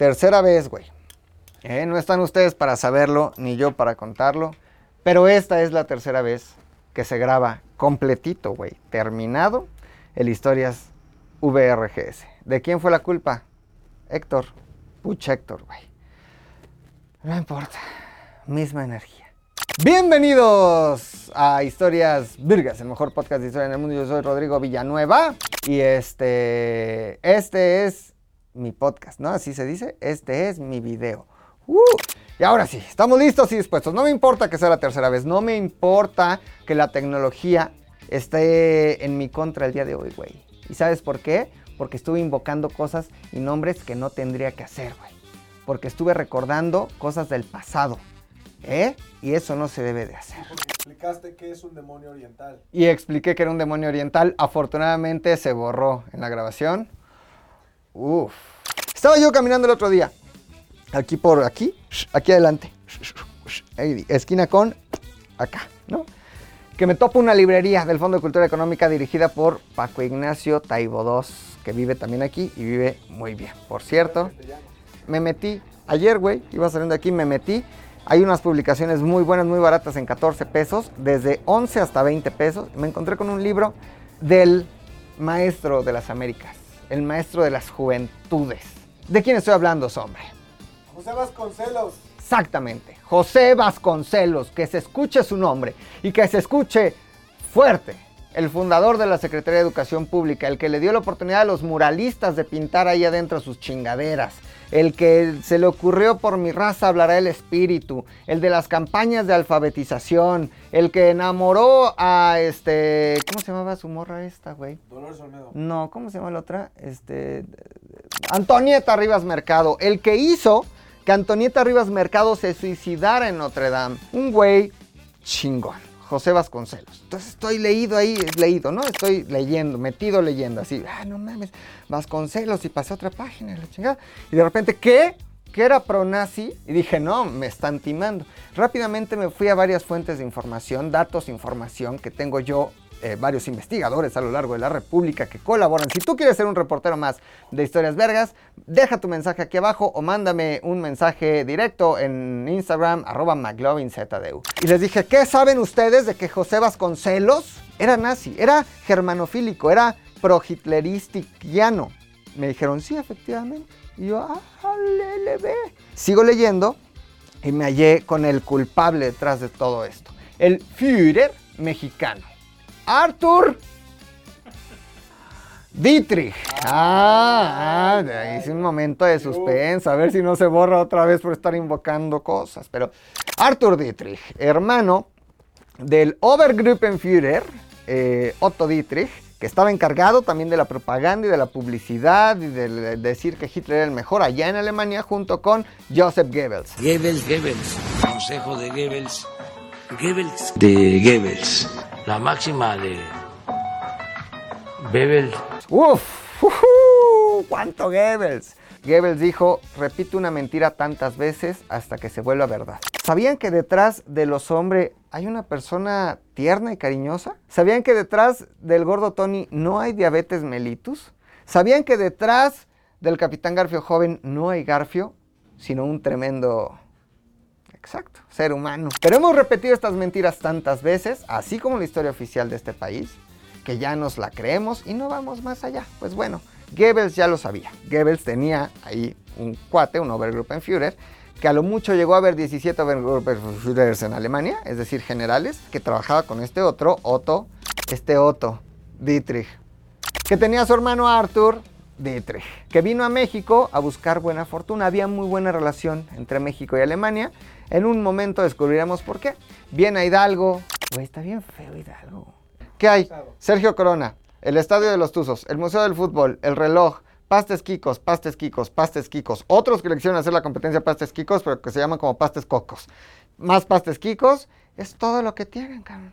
Tercera vez, güey. Eh, no están ustedes para saberlo, ni yo para contarlo. Pero esta es la tercera vez que se graba completito, güey. Terminado el Historias VRGS. ¿De quién fue la culpa? Héctor. Puch Héctor, güey. No importa. Misma energía. Bienvenidos a Historias Virgas, el mejor podcast de historia en el mundo. Yo soy Rodrigo Villanueva y este, este es mi podcast, ¿no? Así se dice. Este es mi video. Uh, y ahora sí, estamos listos y dispuestos. No me importa que sea la tercera vez, no me importa que la tecnología esté en mi contra el día de hoy, güey. ¿Y sabes por qué? Porque estuve invocando cosas y nombres que no tendría que hacer, güey. Porque estuve recordando cosas del pasado. ¿Eh? Y eso no se debe de hacer. Porque explicaste que es un demonio oriental. Y expliqué que era un demonio oriental. Afortunadamente se borró en la grabación. Estaba yo caminando el otro día. Aquí por aquí. Aquí adelante. Esquina con acá, ¿no? Que me topo una librería del Fondo de Cultura Económica dirigida por Paco Ignacio Taibo II, que vive también aquí y vive muy bien. Por cierto, me metí ayer, güey, iba saliendo aquí, me metí. Hay unas publicaciones muy buenas, muy baratas en 14 pesos, desde 11 hasta 20 pesos. Me encontré con un libro del maestro de las Américas, el maestro de las juventudes. ¿De quién estoy hablando, hombre? José Vasconcelos. Exactamente, José Vasconcelos, que se escuche su nombre y que se escuche fuerte. El fundador de la Secretaría de Educación Pública, el que le dio la oportunidad a los muralistas de pintar ahí adentro sus chingaderas, el que se le ocurrió por mi raza hablará el espíritu, el de las campañas de alfabetización, el que enamoró a este, ¿cómo se llamaba su morra esta, güey? Dolores Olmedo. No, ¿cómo se llama la otra? Este, Antonieta Rivas Mercado, el que hizo que Antonieta Rivas Mercado se suicidara en Notre Dame. Un güey chingón, José Vasconcelos. Entonces estoy leído ahí, leído, ¿no? Estoy leyendo, metido leyendo, así, ah, no mames, Vasconcelos, y pasé a otra página, la chingada. Y de repente, ¿qué? que era pronazi y dije, no, me están timando. Rápidamente me fui a varias fuentes de información, datos, información que tengo yo, eh, varios investigadores a lo largo de la República que colaboran. Si tú quieres ser un reportero más de historias vergas, deja tu mensaje aquí abajo o mándame un mensaje directo en Instagram, arroba McLovinZDU. Y les dije, ¿qué saben ustedes de que José Vasconcelos era nazi, era germanofílico, era pro-hitleristiquiano? Me dijeron, sí, efectivamente. Y yo, ah, lele, Sigo leyendo y me hallé con el culpable detrás de todo esto. El Führer mexicano. Arthur Dietrich. Ah, ah, hice un momento de suspenso, a ver si no se borra otra vez por estar invocando cosas. Pero Arthur Dietrich, hermano del Obergruppenführer eh, Otto Dietrich, que estaba encargado también de la propaganda y de la publicidad y de decir que Hitler era el mejor allá en Alemania junto con Joseph Goebbels. Goebbels, Goebbels, consejo de Goebbels, Goebbels de Goebbels, la máxima de Goebbels. ¡Uf! ¡Ujú! ¡Cuánto Goebbels! Goebbels dijo, repite una mentira tantas veces hasta que se vuelva verdad. ¿Sabían que detrás de los hombres hay una persona tierna y cariñosa? ¿Sabían que detrás del gordo Tony no hay diabetes mellitus? ¿Sabían que detrás del capitán Garfio joven no hay Garfio, sino un tremendo... Exacto, ser humano. Pero hemos repetido estas mentiras tantas veces, así como la historia oficial de este país, que ya nos la creemos y no vamos más allá. Pues bueno, Goebbels ya lo sabía. Goebbels tenía ahí un cuate, un Obergruppenführer, que a lo mucho llegó a haber 17 Obergruppenführers en Alemania, es decir, generales, que trabajaba con este otro, Otto, este Otto, Dietrich, que tenía a su hermano Arthur Dietrich, que vino a México a buscar buena fortuna. Había muy buena relación entre México y Alemania. En un momento descubriremos por qué. Viene a Hidalgo. Güey, está bien feo Hidalgo. ¿Qué hay? Sergio Corona, el Estadio de los Tuzos, el Museo del Fútbol, el reloj, pastes quicos, pastes quicos, pastes quicos. Otros que le quisieron hacer la competencia pastes quicos, pero que se llaman como pastes cocos. Más pastes quicos, es todo lo que tienen, cabrón.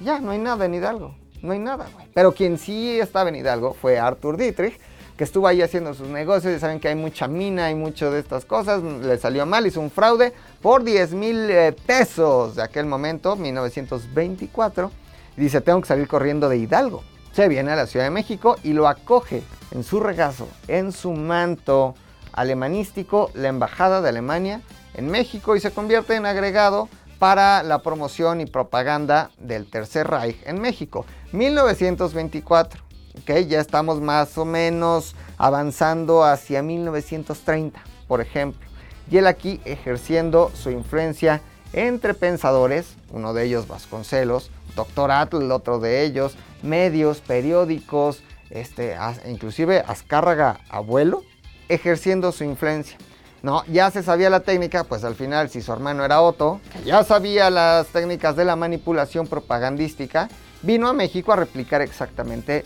Ya, no hay nada en Hidalgo. No hay nada, güey. Pero quien sí estaba en Hidalgo fue Arthur Dietrich, estuvo ahí haciendo sus negocios. Y saben que hay mucha mina, hay mucho de estas cosas. Le salió mal, hizo un fraude por 10 mil eh, pesos de aquel momento, 1924. Y dice, tengo que salir corriendo de Hidalgo. Se viene a la Ciudad de México y lo acoge en su regazo, en su manto, alemanístico la Embajada de Alemania en México y se convierte en agregado para la promoción y propaganda del Tercer Reich en México. 1924, ¿ok? Ya estamos más o menos avanzando hacia 1930, por ejemplo. Y él aquí ejerciendo su influencia entre pensadores, uno de ellos Vasconcelos, Doctor Atl, otro de ellos, medios, periódicos, este, inclusive Azcárraga abuelo, ejerciendo su influencia. No, ya se sabía la técnica, pues al final si su hermano era Otto, que ya sabía las técnicas de la manipulación propagandística, vino a México a replicar exactamente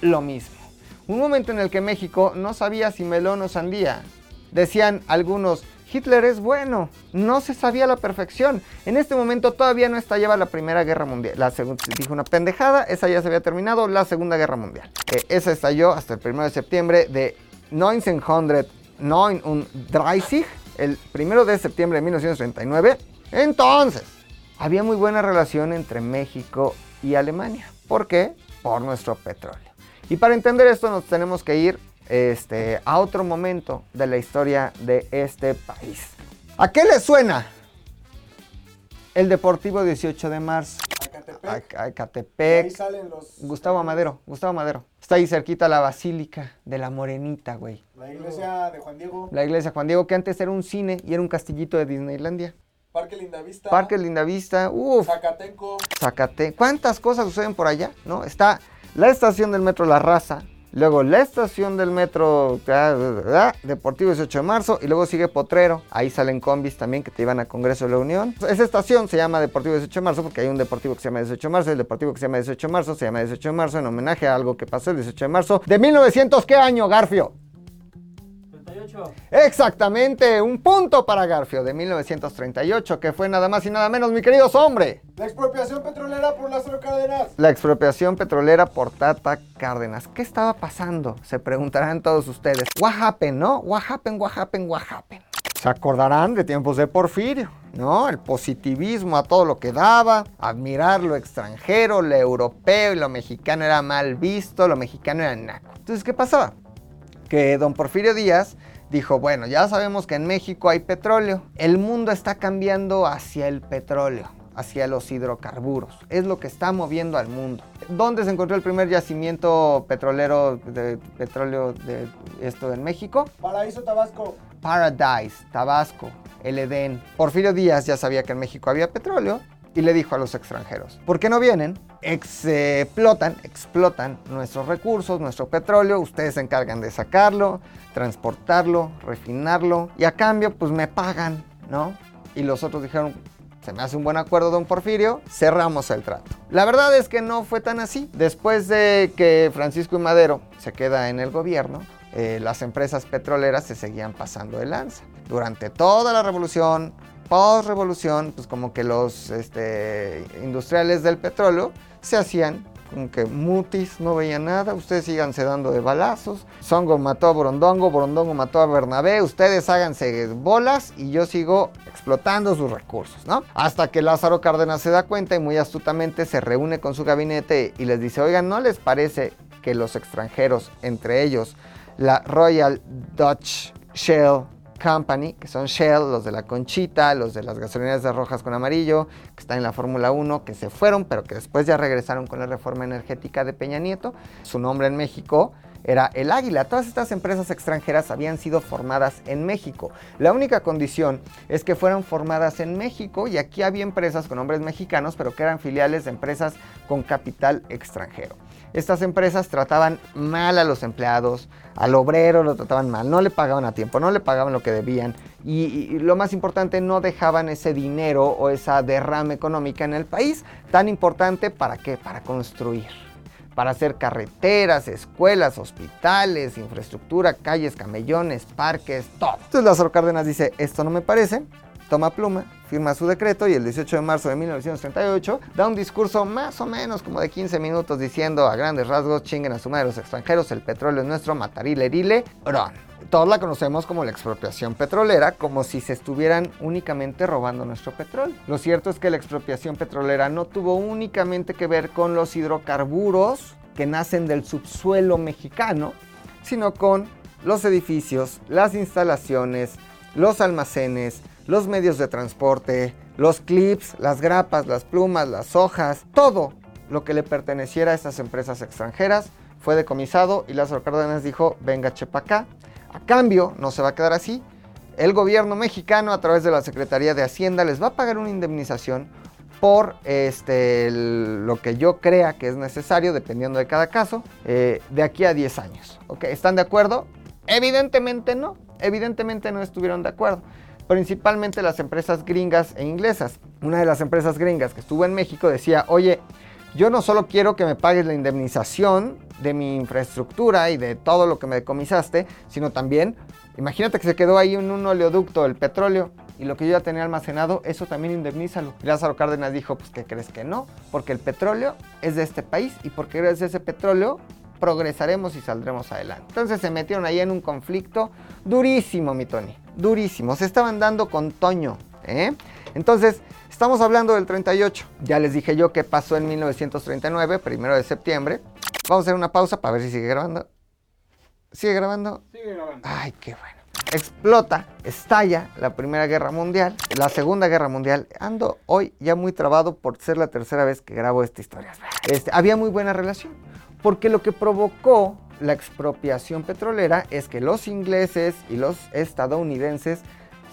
lo mismo. Un momento en el que México no sabía si melón o sandía. Decían algunos, Hitler es bueno, no se sabía la perfección. En este momento todavía no estallaba la Primera Guerra Mundial. La segunda, dijo una pendejada, esa ya se había terminado, la Segunda Guerra Mundial. Eh, esa estalló hasta el 1 de septiembre de 1939, el 1 de septiembre de 1939. Entonces, había muy buena relación entre México y Alemania. ¿Por qué? Por nuestro petróleo. Y para entender esto nos tenemos que ir este, a otro momento de la historia de este país. ¿A qué le suena? El Deportivo 18 de marzo. A Catepec. Ahí salen los. Gustavo Madero, Gustavo Madero. Está ahí cerquita la Basílica de la Morenita, güey. La iglesia de Juan Diego. La iglesia Juan Diego, que antes era un cine y era un castillito de Disneylandia. Parque Lindavista. Parque Lindavista, uff. Zacatenco. Zacate. ¿Cuántas cosas suceden por allá? ¿No? Está la estación del metro La Raza, Luego la estación del metro Deportivo 18 de marzo y luego sigue Potrero. Ahí salen combis también que te llevan a Congreso de la Unión. Esa estación se llama Deportivo 18 de marzo porque hay un deportivo que se llama 18 de marzo. El deportivo que se llama 18 de marzo se llama 18 de marzo en homenaje a algo que pasó el 18 de marzo de 1900. ¿Qué año, Garfio? Exactamente, un punto para Garfio de 1938, que fue nada más y nada menos, mi querido hombre. La expropiación petrolera por Lázaro Cárdenas. La expropiación petrolera por Tata Cárdenas. ¿Qué estaba pasando? Se preguntarán todos ustedes. What happened, no? What happened, what happened, what happened? Se acordarán de tiempos de Porfirio, ¿no? El positivismo a todo lo que daba, admirar lo extranjero, lo europeo y lo mexicano era mal visto, lo mexicano era naco. Entonces, ¿qué pasaba? Que don Porfirio Díaz dijo, bueno, ya sabemos que en México hay petróleo, el mundo está cambiando hacia el petróleo hacia los hidrocarburos. Es lo que está moviendo al mundo. ¿Dónde se encontró el primer yacimiento petrolero de petróleo de esto en México? Paraíso Tabasco. Paradise, Tabasco, el Edén. Porfirio Díaz ya sabía que en México había petróleo y le dijo a los extranjeros, ¿por qué no vienen? Explotan, explotan nuestros recursos, nuestro petróleo, ustedes se encargan de sacarlo, transportarlo, refinarlo y a cambio pues me pagan, ¿no? Y los otros dijeron, se me hace un buen acuerdo, don Porfirio, cerramos el trato. La verdad es que no fue tan así. Después de que Francisco y Madero se queda en el gobierno, eh, las empresas petroleras se seguían pasando de lanza. Durante toda la revolución, post-revolución, pues como que los este, industriales del petróleo se hacían como que mutis, no veían nada, ustedes síganse dando de balazos, Songo mató a Borondongo, Borondongo mató a Bernabé, ustedes háganse bolas y yo sigo explotando sus recursos, ¿no? Hasta que Lázaro Cárdenas se da cuenta y muy astutamente se reúne con su gabinete y les dice, oigan, ¿no les parece que los extranjeros, entre ellos la Royal Dutch Shell Company, que son Shell, los de la Conchita, los de las gasolineras de rojas con amarillo, que están en la Fórmula 1, que se fueron, pero que después ya regresaron con la reforma energética de Peña Nieto. Su nombre en México era el Águila. Todas estas empresas extranjeras habían sido formadas en México. La única condición es que fueran formadas en México y aquí había empresas con nombres mexicanos, pero que eran filiales de empresas con capital extranjero. Estas empresas trataban mal a los empleados, al obrero lo trataban mal, no le pagaban a tiempo, no le pagaban lo que debían y, lo más importante, no dejaban ese dinero o esa derrama económica en el país, tan importante para qué, para construir para hacer carreteras, escuelas, hospitales, infraestructura, calles, camellones, parques, todo. Entonces Lázaro Cárdenas dice, esto no me parece, toma pluma, firma su decreto y el 18 de marzo de 1938 da un discurso más o menos como de 15 minutos diciendo a grandes rasgos, chinguen a su madre los extranjeros, el petróleo es nuestro, matarile, rile, ron. Todos la conocemos como la expropiación petrolera, como si se estuvieran únicamente robando nuestro petróleo. Lo cierto es que la expropiación petrolera no tuvo únicamente que ver con los hidrocarburos que nacen del subsuelo mexicano, sino con los edificios, las instalaciones, los almacenes, los medios de transporte, los clips, las grapas, las plumas, las hojas, todo lo que le perteneciera a estas empresas extranjeras fue decomisado y Lázaro Cárdenas dijo, venga chepa acá. A cambio, no se va a quedar así. El gobierno mexicano, a través de la Secretaría de Hacienda, les va a pagar una indemnización por este, lo que yo crea que es necesario, dependiendo de cada caso, eh, de aquí a 10 años. ¿Están de acuerdo? Evidentemente no, evidentemente no estuvieron de acuerdo. Principalmente las empresas gringas e inglesas. Una de las empresas gringas que estuvo en México decía, oye, yo no solo quiero que me pagues la indemnización de mi infraestructura y de todo lo que me decomisaste, sino también, imagínate que se quedó ahí en un oleoducto el petróleo y lo que yo ya tenía almacenado, eso también indemnízalo. Lázaro Cárdenas dijo, pues ¿qué crees que no? Porque el petróleo es de este país y porque gracias a ese petróleo progresaremos y saldremos adelante. Entonces se metieron ahí en un conflicto durísimo, mi Tony, durísimo. Se estaban dando con Toño, ¿eh? Entonces, Estamos hablando del 38. Ya les dije yo qué pasó en 1939, primero de septiembre. Vamos a hacer una pausa para ver si sigue grabando. ¿Sigue grabando? Sigue grabando. Ay, qué bueno. Explota, estalla la Primera Guerra Mundial, la Segunda Guerra Mundial. Ando hoy ya muy trabado por ser la tercera vez que grabo esta historia. Este, había muy buena relación, porque lo que provocó la expropiación petrolera es que los ingleses y los estadounidenses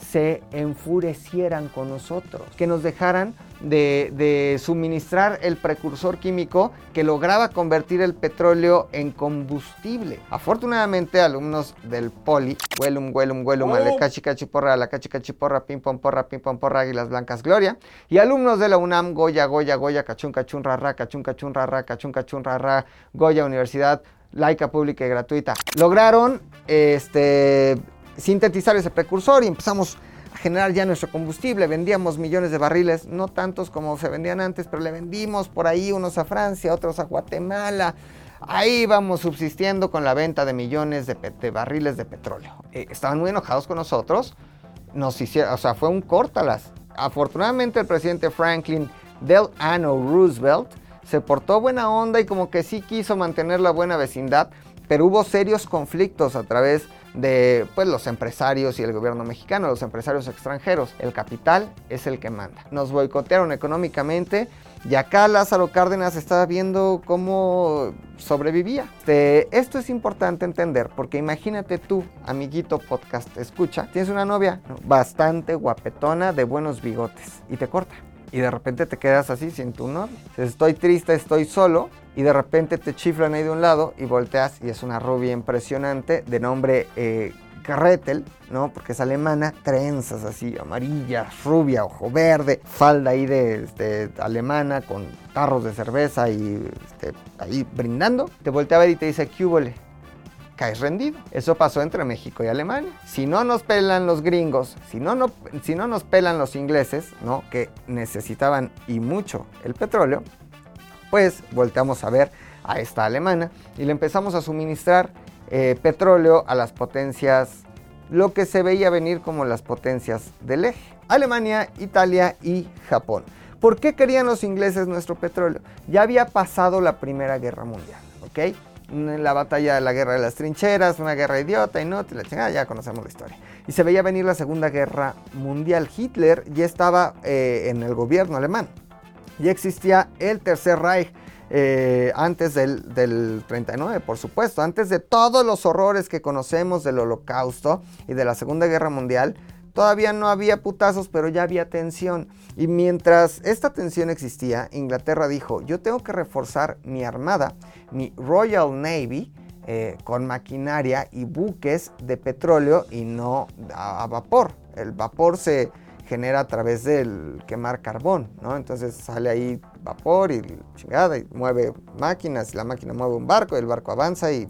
se enfurecieran con nosotros, que nos dejaran de, suministrar el precursor químico que lograba convertir el petróleo en combustible. Afortunadamente, alumnos del Poli, Huelum, Huelum, Huelum, oh. Ale Cachi Porra, La Cachi Porra, Pim Pom Porra, Pim Pom Porra, Águilas Blancas Gloria, y alumnos de la UNAM, Goya, Goya, Goya, Cachun, Cachun, Rarra, Cachun, Cachun, Rarra, Cachun, Cachun, Rarra, Goya Universidad, laica, pública y gratuita. Lograron este, sintetizar ese precursor y empezamos a generar ya nuestro combustible. Vendíamos millones de barriles, no tantos como se vendían antes, pero le vendimos por ahí unos a Francia, otros a Guatemala. Ahí vamos subsistiendo con la venta de millones de, barriles de petróleo. Eh, estaban muy enojados con nosotros. Nos hicieron, o sea, fue un córtalas. Afortunadamente el presidente Franklin Delano Roosevelt se portó buena onda y como que sí quiso mantener la buena vecindad, pero hubo serios conflictos a través de pues, los empresarios y el gobierno mexicano, los empresarios extranjeros. El capital es el que manda. Nos boicotearon económicamente y acá Lázaro Cárdenas estaba viendo cómo sobrevivía. esto es importante entender porque imagínate tú, amiguito podcast, escucha, tienes una novia bastante guapetona de buenos bigotes y te corta y de repente te quedas así sin tu novio. Estoy triste, estoy solo y de repente te chiflan ahí de un lado y volteas y es una rubia impresionante de nombre eh, ¿no? Porque es alemana, trenzas así, amarilla, rubia, ojo verde, falda ahí de, este, alemana con tarros de cerveza y este, ahí brindando. Te voltea a ver y te dice, ¿qué caes rendido. Eso pasó entre México y Alemania. Si no nos pelan los gringos, si no, no, si no nos pelan los ingleses, ¿no? que necesitaban y mucho el petróleo, pues volteamos a ver a esta alemana y le empezamos a suministrar eh, petróleo a las potencias, lo que se veía venir como las potencias del eje. Alemania, Italia y Japón. ¿Por qué querían los ingleses nuestro petróleo? Ya había pasado la Primera Guerra Mundial, ¿ok? La batalla de la guerra de las trincheras, una guerra idiota, y no, la chingada, ya conocemos la historia. Y se veía venir la Segunda Guerra Mundial. Hitler ya estaba eh, en el gobierno alemán. Ya existía el Tercer Reich. Eh, antes del, del, 39, por supuesto, antes de todos los horrores que conocemos del holocausto y de la Segunda Guerra Mundial, Todavía no había putazos, pero ya había tensión. Y mientras esta tensión existía, Inglaterra dijo, yo tengo que reforzar mi armada, mi Royal Navy, eh, con maquinaria y buques de petróleo y no a, vapor. El vapor se genera a través del quemar carbón, ¿no? Entonces sale ahí vapor y chingada y mueve máquinas, la máquina mueve un barco, el barco avanza y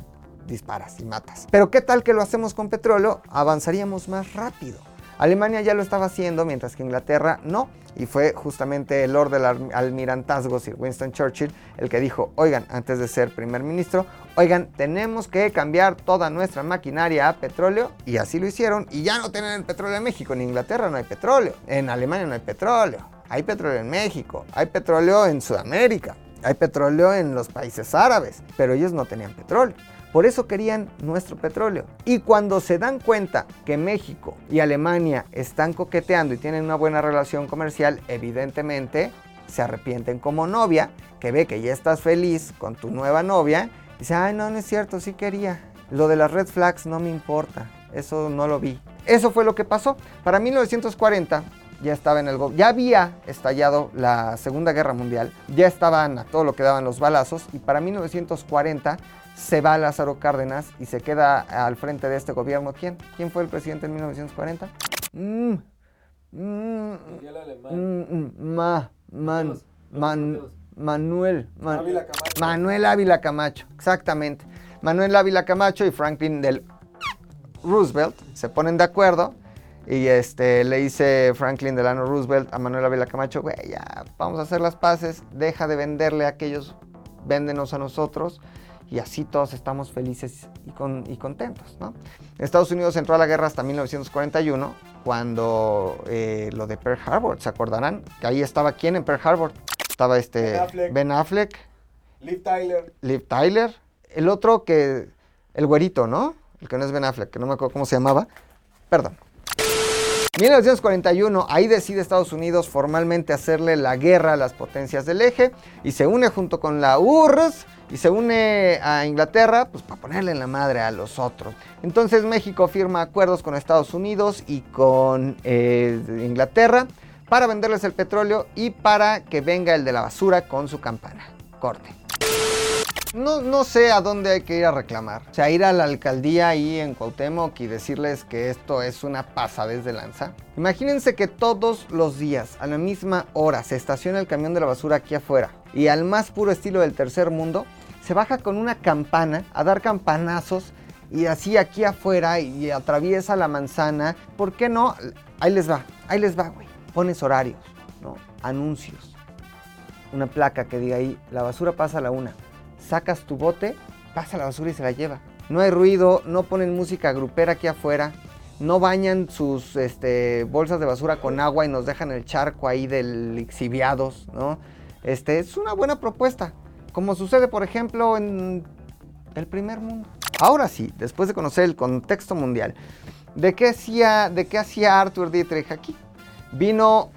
disparas y matas. Pero ¿qué tal que lo hacemos con petróleo? Avanzaríamos más rápido. Alemania ya lo estaba haciendo, mientras que Inglaterra no. Y fue justamente el Lord del Almirantazgo, Sir Winston Churchill, el que dijo, oigan, antes de ser primer ministro, oigan, tenemos que cambiar toda nuestra maquinaria a petróleo. Y así lo hicieron. Y ya no tienen el petróleo en México. En Inglaterra no hay petróleo. En Alemania no hay petróleo. Hay petróleo en México. Hay petróleo en Sudamérica. Hay petróleo en los países árabes. Pero ellos no tenían petróleo. Por eso querían nuestro petróleo. Y cuando se dan cuenta que México y Alemania están coqueteando y tienen una buena relación comercial, evidentemente se arrepienten como novia, que ve que ya estás feliz con tu nueva novia, y dice, ay, no, no es cierto, sí quería. Lo de las red flags no me importa, eso no lo vi. Eso fue lo que pasó. Para 1940 ya estaba en el ya había estallado la Segunda Guerra Mundial, ya estaban a todo lo que daban los balazos y para 1940 se va Lázaro Cárdenas y se queda al frente de este gobierno. ¿Quién? ¿Quién fue el presidente en 1940? Mm, mm, mm, ma, man, Manuel. Ávila Camacho. Manuel Ávila Camacho, exactamente. Manuel Ávila Camacho y Franklin del Roosevelt se ponen de acuerdo y este, le dice Franklin Delano Roosevelt a Manuel Ávila Camacho, güey, ya vamos a hacer las paces, deja de venderle a aquellos, véndenos a nosotros y así todos estamos felices y, con, y contentos. ¿no? Estados Unidos entró a la guerra hasta 1941, cuando eh, lo de Pearl Harbor, ¿se acordarán? Que ahí estaba quién en Pearl Harbor. Estaba este Ben Affleck. Ben Affleck, Liv Tyler. Liv Tyler, el otro que, el güerito, ¿no? El que no es Ben Affleck, que no me acuerdo cómo se llamaba. Perdón. 1941, ahí decide Estados Unidos formalmente hacerle la guerra a las potencias del eje y se une junto con la URSS y se une a Inglaterra pues para ponerle en la madre a los otros. Entonces México firma acuerdos con Estados Unidos y con eh, Inglaterra para venderles el petróleo y para que venga el de la basura con su campana. Corte. No, no sé a dónde hay que ir a reclamar. O sea, ir a la alcaldía ahí en Cuauhtémoc y decirles que esto es una pasadez de lanza. Imagínense que todos los días, a la misma hora, se estaciona el camión de la basura aquí afuera. Y al más puro estilo del tercer mundo, se baja con una campana a dar campanazos y así aquí afuera y atraviesa la manzana. ¿Por qué no? Ahí les va, ahí les va, güey. Pones horarios, ¿no? Anuncios. Una placa que diga ahí, la basura pasa a la una sacas tu bote, pasa la basura y se la lleva. No hay ruido, no ponen música grupera aquí afuera, no bañan sus este, bolsas de basura con agua y nos dejan el charco ahí del lixiviados, ¿no? Este, es una buena propuesta, como sucede por ejemplo en el primer mundo. Ahora sí, después de conocer el contexto mundial, ¿de qué hacía, de qué hacía Arthur Dietrich aquí? Vino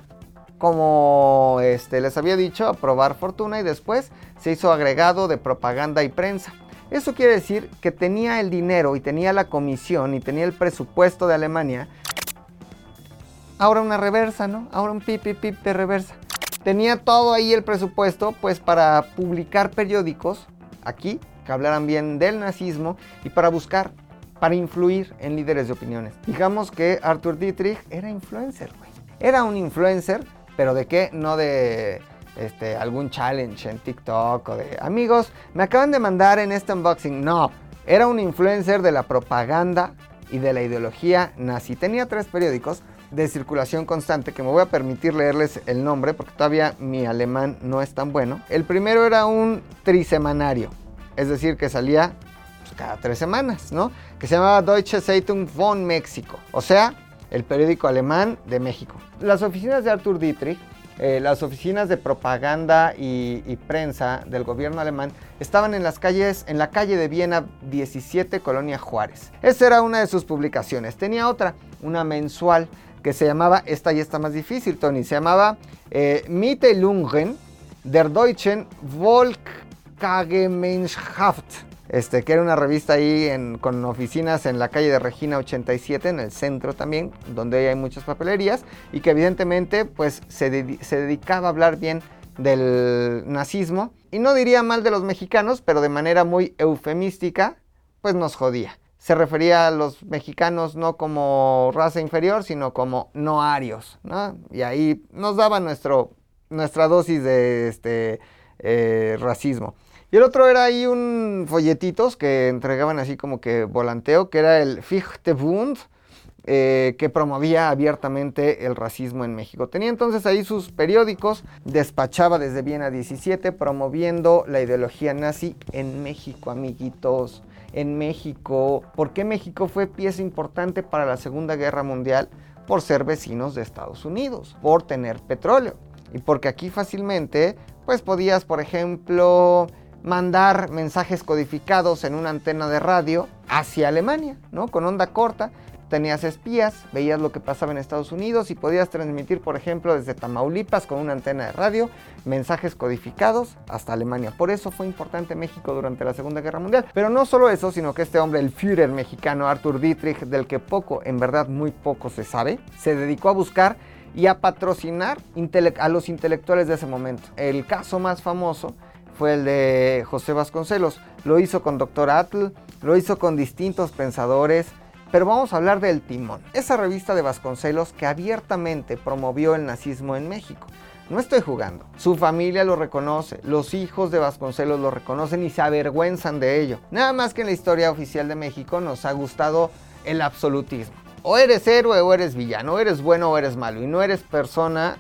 como este, les había dicho, a probar fortuna y después se hizo agregado de propaganda y prensa. Eso quiere decir que tenía el dinero y tenía la comisión y tenía el presupuesto de Alemania. Ahora una reversa, ¿no? Ahora un pip, pip, pip de reversa. Tenía todo ahí el presupuesto pues para publicar periódicos aquí que hablaran bien del nazismo y para buscar, para influir en líderes de opiniones. Digamos que Arthur Dietrich era influencer, güey. Era un influencer pero de qué? No de este, algún challenge en TikTok o de amigos, me acaban de mandar en este unboxing. No, era un influencer de la propaganda y de la ideología nazi. Tenía tres periódicos de circulación constante que me voy a permitir leerles el nombre porque todavía mi alemán no es tan bueno. El primero era un trisemanario, es decir, que salía pues, cada tres semanas, ¿no? Que se llamaba Deutsche Zeitung von México, o sea, el periódico alemán de México. Las oficinas de Arthur Dietrich, eh, las oficinas de propaganda y, y, prensa del gobierno alemán estaban en las calles, en la calle de Viena 17, Colonia Juárez. Esa era una de sus publicaciones. Tenía otra, una mensual que se llamaba, esta ya está más difícil, Tony, se llamaba eh, Mitteilungen der Deutschen Volksgemeinschaft este, que era una revista ahí con oficinas en la calle de Regina 87, en el centro también, donde hay muchas papelerías, y que evidentemente pues, se, dedicaba a hablar bien del nazismo, y no diría mal de los mexicanos, pero de manera muy eufemística, pues nos jodía. Se refería a los mexicanos no como raza inferior, sino como no arios, ¿no? Y ahí nos daba nuestro, nuestra dosis de este, eh, racismo. Y el otro era ahí un folletitos que entregaban así como que volanteo, que era el Fichtebund, eh, que promovía abiertamente el racismo en México. Tenía entonces ahí sus periódicos, despachaba desde Viena 17 promoviendo la ideología nazi en México, amiguitos. En México, ¿por qué México fue pieza importante para la Segunda Guerra Mundial? Por ser vecinos de Estados Unidos, por tener petróleo. Y porque aquí fácilmente, pues podías, por ejemplo, mandar mensajes codificados en una antena de radio hacia Alemania, ¿no? Con onda corta. Tenías espías, veías lo que pasaba en Estados Unidos y podías transmitir, por ejemplo, desde Tamaulipas con una antena de radio, mensajes codificados hasta Alemania. Por eso fue importante México durante la Segunda Guerra Mundial. Pero no solo eso, sino que este hombre, el Führer mexicano Arthur Dietrich, del que poco, en verdad muy poco se sabe, se dedicó a buscar y a patrocinar a los intelectuales de ese momento. El caso más famoso fue el de José Vasconcelos. Lo hizo con Dr. Atl, lo hizo con distintos pensadores, pero vamos a hablar del Timón, esa revista de Vasconcelos que abiertamente promovió el nazismo en México. No estoy jugando. Su familia lo reconoce, los hijos de Vasconcelos lo reconocen y se avergüenzan de ello. Nada más que en la historia oficial de México nos ha gustado el absolutismo. O eres héroe o eres villano, o eres bueno o eres malo, y no eres persona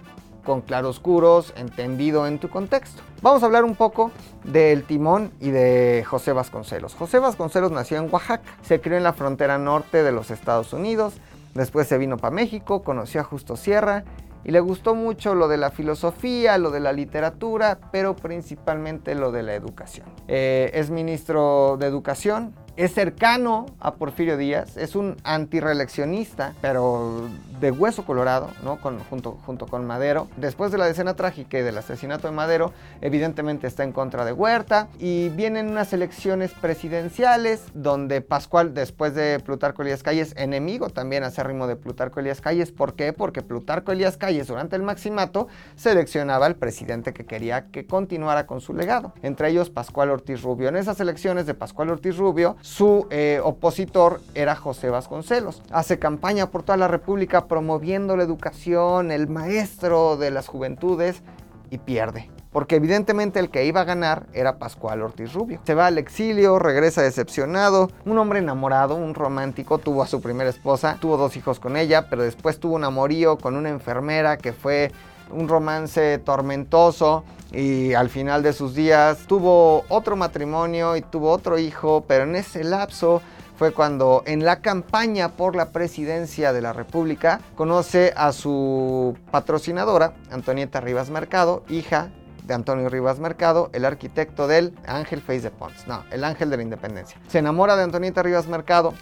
con claroscuros, entendido en tu contexto. Vamos a hablar un poco del timón y de José Vasconcelos. José Vasconcelos nació en Oaxaca, se crió en la frontera norte de los Estados Unidos, después se vino para México, conoció a Justo Sierra y le gustó mucho lo de la filosofía, lo de la literatura, pero principalmente lo de la educación. Eh, es ministro de Educación, es cercano a Porfirio Díaz, es un antireeleccionista, pero de hueso colorado, ¿no? junto, junto con Madero. Después de la decena trágica y del asesinato de Madero, evidentemente está en contra de Huerta y vienen unas elecciones presidenciales donde Pascual, después de Plutarco Elías Calles, enemigo también acérrimo de Plutarco Elías Calles. ¿Por qué? Porque Plutarco Elías Calles durante el maximato seleccionaba al presidente que quería que continuara con su legado, entre ellos Pascual Ortiz Rubio. En esas elecciones de Pascual Ortiz Rubio, su eh, opositor era José Vasconcelos. Hace campaña por toda la República promoviendo la educación, el maestro de las juventudes y pierde. Porque evidentemente el que iba a ganar era Pascual Ortiz Rubio. Se va al exilio, regresa decepcionado, un hombre enamorado, un romántico, tuvo a su primera esposa, tuvo dos hijos con ella, pero después tuvo un amorío con una enfermera que fue un romance tormentoso y al final de sus días tuvo otro matrimonio y tuvo otro hijo, pero en ese lapso fue cuando en la campaña por la presidencia de la República conoce a su patrocinadora, Antonieta Rivas Mercado, hija de Antonio Rivas Mercado, el arquitecto del Ángel Face de Pons, no, el Ángel de la Independencia. Se enamora de Antonieta Rivas Mercado,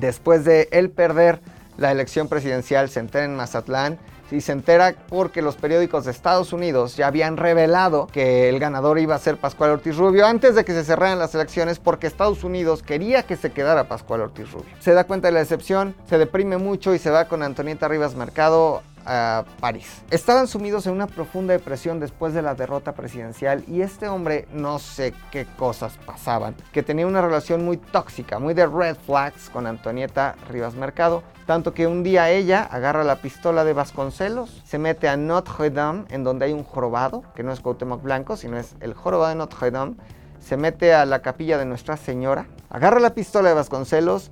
después de él perder la elección presidencial, se entera en Mazatlán y se entera porque los periódicos de Estados Unidos ya habían revelado que el ganador iba a ser Pascual Ortiz Rubio antes de que se cerraran las elecciones porque Estados Unidos quería que se quedara Pascual Ortiz Rubio. Se da cuenta de la decepción, se deprime mucho y se va con Antonieta Rivas Mercado a París. Estaban sumidos en una profunda depresión después de la derrota presidencial y este hombre no sé qué cosas pasaban, que tenía una relación muy tóxica, muy de red flags con Antonieta Rivas Mercado, tanto que un día ella agarra la pistola de Vasconcelos, se mete a Notre Dame, en donde hay un jorobado, que no es Cuauhtémoc Blanco, sino es el jorobado de Notre Dame, se mete a la capilla de Nuestra Señora, agarra la pistola de Vasconcelos,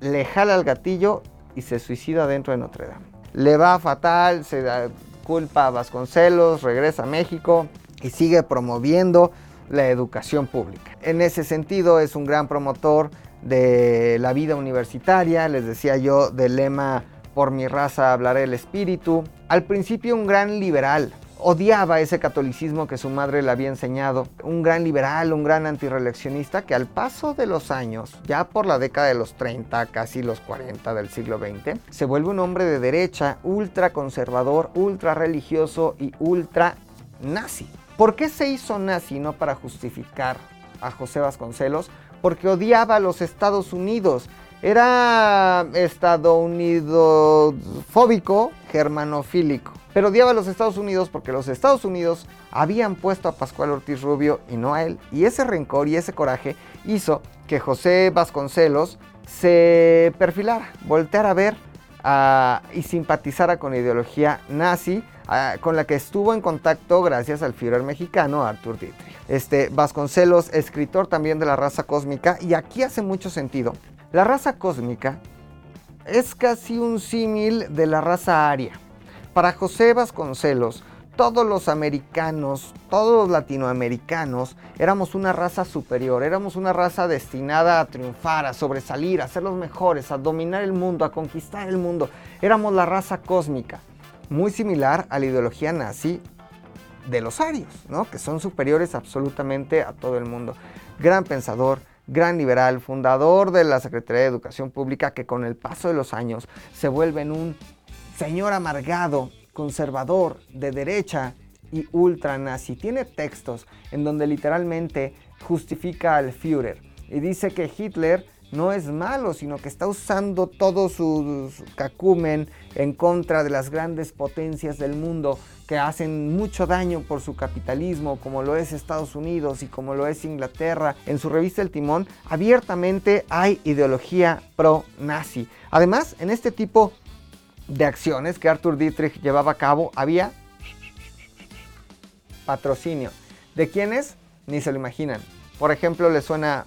le jala al gatillo y se suicida dentro de Notre Dame le va fatal, se da culpa a Vasconcelos, regresa a México y sigue promoviendo la educación pública. En ese sentido es un gran promotor de la vida universitaria, les decía yo del lema por mi raza hablaré el espíritu. Al principio un gran liberal, odiaba ese catolicismo que su madre le había enseñado. Un gran liberal, un gran antireleccionista que al paso de los años, ya por la década de los 30, casi los 40 del siglo XX, se vuelve un hombre de derecha, ultra conservador, ultra religioso y ultra nazi. ¿Por qué se hizo nazi? No para justificar a José Vasconcelos, porque odiaba a los Estados Unidos. Era estadounidofóbico, germanofílico. Pero odiaba a los Estados Unidos porque los Estados Unidos habían puesto a Pascual Ortiz Rubio y no a él. Y ese rencor y ese coraje hizo que José Vasconcelos se perfilara, volteara a ver y simpatizara con la ideología nazi con la que estuvo en contacto gracias al Führer mexicano Arthur Dietrich. Este Vasconcelos, escritor también de la raza cósmica, y aquí hace mucho sentido. La raza cósmica es casi un símil de la raza aria. Para José Vasconcelos, todos los americanos, todos los latinoamericanos, éramos una raza superior, éramos una raza destinada a triunfar, a sobresalir, a ser los mejores, a dominar el mundo, a conquistar el mundo. Éramos la raza cósmica, muy similar a la ideología nazi de los arios, ¿no? que son superiores absolutamente a todo el mundo. Gran pensador, gran liberal, fundador de la Secretaría de Educación Pública, que con el paso de los años se vuelve en un señor amargado, conservador, de derecha y ultra nazi. Tiene textos en donde literalmente justifica al Führer y dice que Hitler no es malo, sino que está usando todo su, cacumen en contra de las grandes potencias del mundo que hacen mucho daño por su capitalismo, como lo es Estados Unidos y como lo es Inglaterra. En su revista El Timón, abiertamente hay ideología pro-nazi. Además, en este tipo de acciones que Arthur Dietrich llevaba a cabo, había patrocinio. ¿De quiénes? Ni se lo imaginan. Por ejemplo, le suena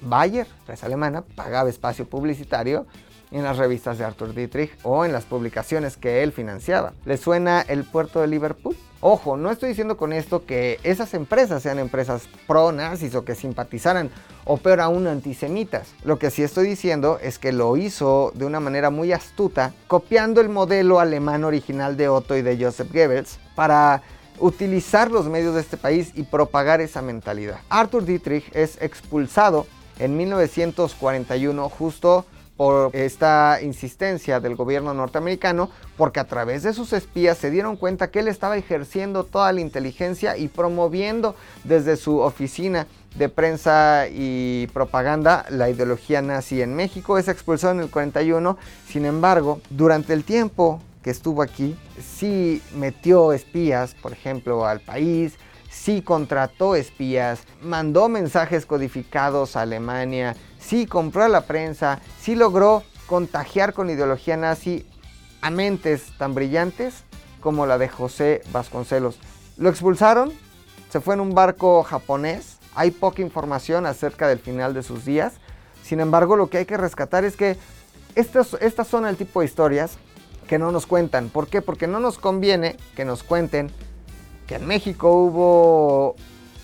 Bayer, empresa alemana, pagaba espacio publicitario en las revistas de Arthur Dietrich o en las publicaciones que él financiaba. ¿Le suena el puerto de Liverpool? Ojo, no estoy diciendo con esto que esas empresas sean empresas pro-nazis o que simpatizaran o peor aún antisemitas. Lo que sí estoy diciendo es que lo hizo de una manera muy astuta, copiando el modelo alemán original de Otto y de Joseph Goebbels para utilizar los medios de este país y propagar esa mentalidad. Arthur Dietrich es expulsado en 1941 justo por esta insistencia del gobierno norteamericano, porque a través de sus espías se dieron cuenta que él estaba ejerciendo toda la inteligencia y promoviendo desde su oficina de prensa y propaganda la ideología nazi en México. Es expulsado en el 41, sin embargo, durante el tiempo que estuvo aquí, sí metió espías, por ejemplo, al país, sí contrató espías, mandó mensajes codificados a Alemania, sí compró a la prensa, sí logró contagiar con ideología nazi a mentes tan brillantes como la de José Vasconcelos. Lo expulsaron, se fue en un barco japonés, hay poca información acerca del final de sus días, sin embargo lo que hay que rescatar es que estas, estas son el tipo de historias que no nos cuentan. ¿Por qué? Porque no nos conviene que nos cuenten que en México hubo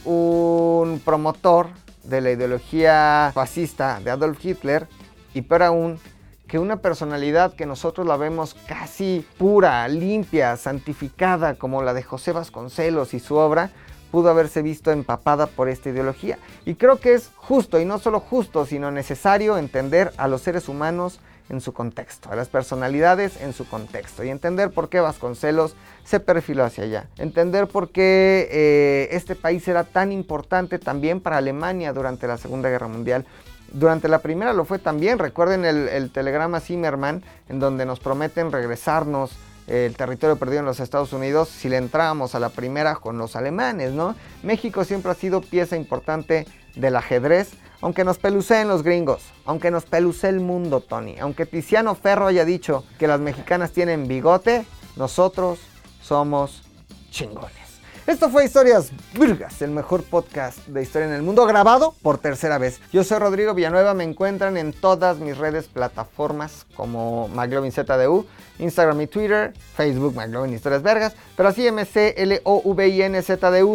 un promotor de la ideología fascista de Adolf Hitler y peor aún que una personalidad que nosotros la vemos casi pura, limpia, santificada como la de José Vasconcelos y su obra, pudo haberse visto empapada por esta ideología. Y creo que es justo, y no solo justo, sino necesario entender a los seres humanos en su contexto, a las personalidades en su contexto y entender por qué Vasconcelos se perfiló hacia allá, entender por qué eh, este país era tan importante también para Alemania durante la Segunda Guerra Mundial. Durante la primera lo fue también, recuerden el, el telegrama Zimmerman en donde nos prometen regresarnos el territorio perdido en los Estados Unidos si le entrábamos a la primera con los alemanes, ¿no? México siempre ha sido pieza importante del ajedrez aunque nos peluceen los gringos, aunque nos pelucee el mundo, Tony, aunque Tiziano Ferro haya dicho que las mexicanas tienen bigote, nosotros somos chingones. Esto fue Historias Virgas, el mejor podcast de historia en el mundo, grabado por tercera vez. Yo soy Rodrigo Villanueva, me encuentran en todas mis redes plataformas como McLovinZDU, Instagram y Twitter, Facebook McLovin Historias Vergas, pero así M-C-L-O-V-I-N-Z-D-U.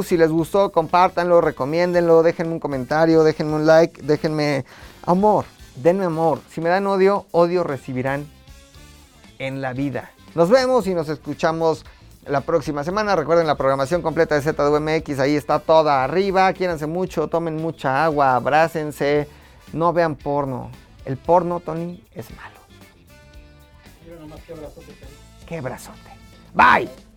Si les gustó, compártanlo, recomiéndenlo, déjenme un comentario, déjenme un like, déjenme amor, denme amor. Si me dan odio, odio recibirán en la vida. Nos vemos y nos escuchamos la próxima semana. Recuerden la programación completa de ZWMX, ahí está toda arriba. Quiéranse mucho, tomen mucha agua, abrácense, no vean porno. El porno, Tony, es malo. Mira nomás qué brazote Qué brazote. Bye.